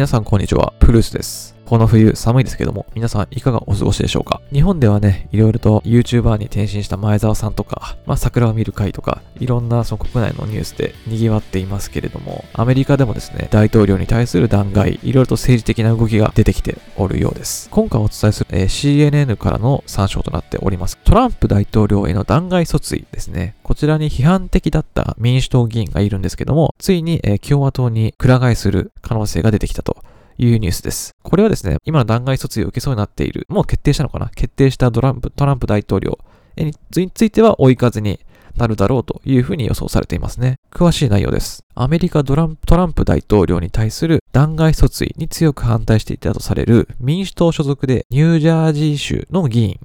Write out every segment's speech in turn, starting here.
皆さんこんにちは、プルースです。この冬寒いですけども、皆さんいかがお過ごしでしょうか？日本ではね、いろいろと YouTuber に転身した前澤さんとか、まあ桜を見る会とか、いろんなその国内のニュースで賑わっていますけれども、アメリカでもですね、大統領に対する弾劾、いろいろと政治的な動きが出てきておるようです。今回お伝えする、えー、CNN からの参照となっております。トランプ大統領への弾劾訴追ですね。こちらに批判的だった民主党議員がいるんですけども、ついに、えー、共和党にくら替えする可能性が出てきたというニュースです。これはですね、今の弾劾訴追を受けそうになっている、もう決定したのかな？決定したトランプ、トランプ大統領については追い風になるだろうというふうに予想されていますね。詳しい内容です。アメリカトランプトランプ大統領に対する弾劾訴追に強く反対していたとされる民主党所属でニュージャージー州の議員、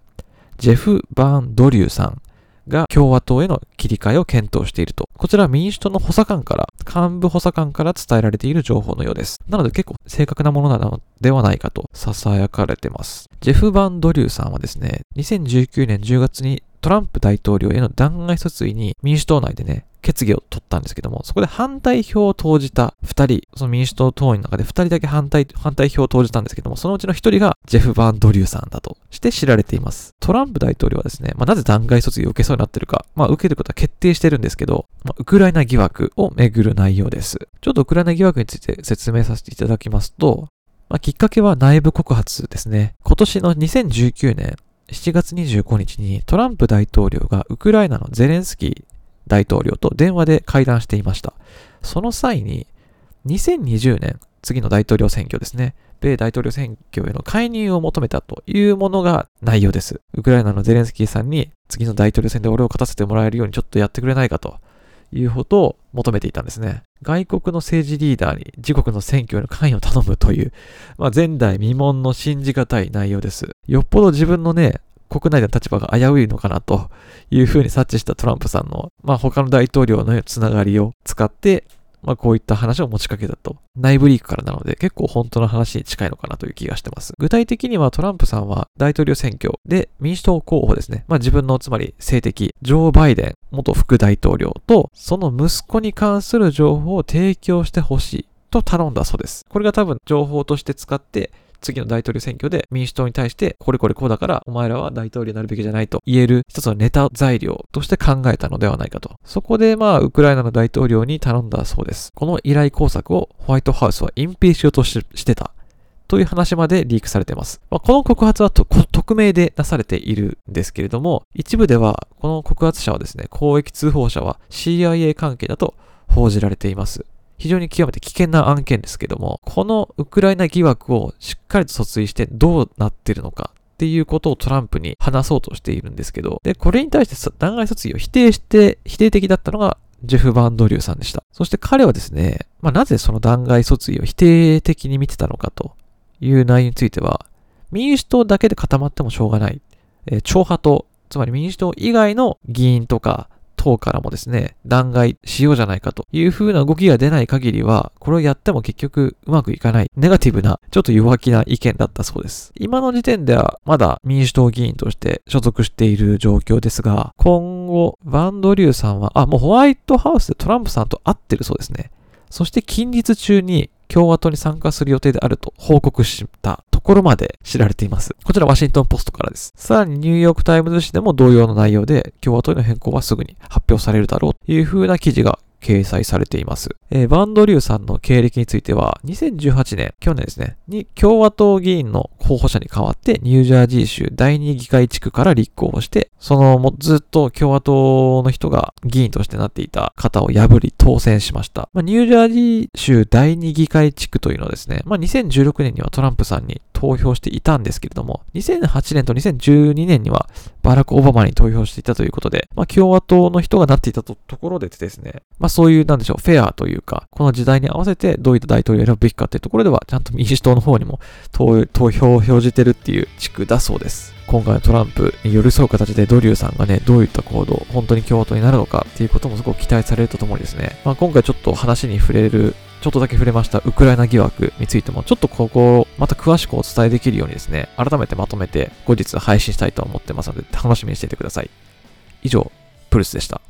ジェフ・バーン・ドリューさんが共和党への切り替えを検討していると。こちら民主党の補佐官から、幹部補佐官から伝えられている情報のようです。なので結構正確なものなのではないかと囁かれてます。ジェフ・バンドリューさんはですね、2019年10月にトランプ大統領への弾劾訴追に民主党内でね、決議を取ったんですけども、そこで反対票を投じた2人、その民主党党員の中で2人だけ反対、反対票を投じたんですけども、そのうちの1人がジェフ・バンドリューさんだとして知られています。トランプ大統領はですね、まあ、なぜ弾劾卒業を受けそうになってるか、まあ、受けることは決定してるんですけど、まあ、ウクライナ疑惑をめぐる内容です。ちょっとウクライナ疑惑について説明させていただきますと、まあ、きっかけは内部告発ですね。今年の2019年7月25日にトランプ大統領がウクライナのゼレンスキー大統領と電話で会談していました。その際に、2020年、次の大統領選挙ですね。米大統領選挙への介入を求めたというものが内容です。ウクライナのゼレンスキーさんに次の大統領選で俺を勝たせてもらえるようにちょっとやってくれないかということを求めていたんですね。外国の政治リーダーに自国の選挙への関与を頼むという、まあ、前代未聞の信じがたい内容です。よっぽど自分のね、国内での立場が危ういのかなというふうに察知したトランプさんの、まあ、他の大統領のつながりを使って、まあ、こういった話を持ちかけたと。内部リークからなので結構本当の話に近いのかなという気がしてます。具体的にはトランプさんは大統領選挙で民主党候補ですね。まあ自分のつまり政敵、ジョー・バイデン元副大統領とその息子に関する情報を提供してほしいと頼んだそうです。これが多分情報として使って次の大統領選挙で民主党に対して、これこれこうだから、お前らは大統領になるべきじゃないと言える一つのネタ材料として考えたのではないかと。そこでまあ、ウクライナの大統領に頼んだそうです。この依頼工作をホワイトハウスは隠蔽しようとしてた。という話までリークされています。まあ、この告発は匿名でなされているんですけれども、一部ではこの告発者はですね、公益通報者は CIA 関係だと報じられています。非常に極めて危険な案件ですけども、このウクライナ疑惑をしっかりと訴追してどうなってるのかっていうことをトランプに話そうとしているんですけど、で、これに対して弾劾訴追を否定して、否定的だったのがジェフ・バンドリューさんでした。そして彼はですね、まあ、なぜその弾劾訴追を否定的に見てたのかという内容については、民主党だけで固まってもしょうがない。えー、超派党、つまり民主党以外の議員とか党からもですね、弾劾しようじゃないかという風な動きが出ない限りは、これをやっても結局うまくいかない、ネガティブな、ちょっと弱気な意見だったそうです。今の時点ではまだ民主党議員として所属している状況ですが、今後、バンドリューさんは、あ、もうホワイトハウスでトランプさんと会ってるそうですね。そして近日中に共和党に参加する予定であると報告したところまで知られています。こちらワシントンポストからです。さらにニューヨークタイムズ紙でも同様の内容で共和党への変更はすぐに発表されるだろうという風な記事が掲載されています。えー、バンドリューさんの経歴については、2018年、去年ですね、に共和党議員の候補者に代わってニュージャージー州第二議会地区から立候補して、そのもずっと共和党の人が議員としてなっていた方を破り当選しました。まあ、ニュージャージー州第二議会地区というのはですね、まあ、2016年にはトランプさんに投票していたんですけれども、2008年と2012年にはバラク・オバマに投票していたということで、まあ、共和党の人がなっていたところでですね、まあ、そういう、なんでしょう、フェアというか、この時代に合わせてどういった大統領を選ぶべきかっていうところでは、ちゃんと民主党の方にも投票を表示てるっていう地区だそうです。今回のトランプに寄り添う形でドリューさんがね、どういった行動、本当に共和党になるのかっていうこともすごく期待されるとともにですね、まあ、今回ちょっと話に触れるちょっとだけ触れましたウクライナ疑惑についても、ちょっとここをまた詳しくお伝えできるようにですね、改めてまとめて後日配信したいと思ってますので、楽しみにしていてください。以上、プルスでした。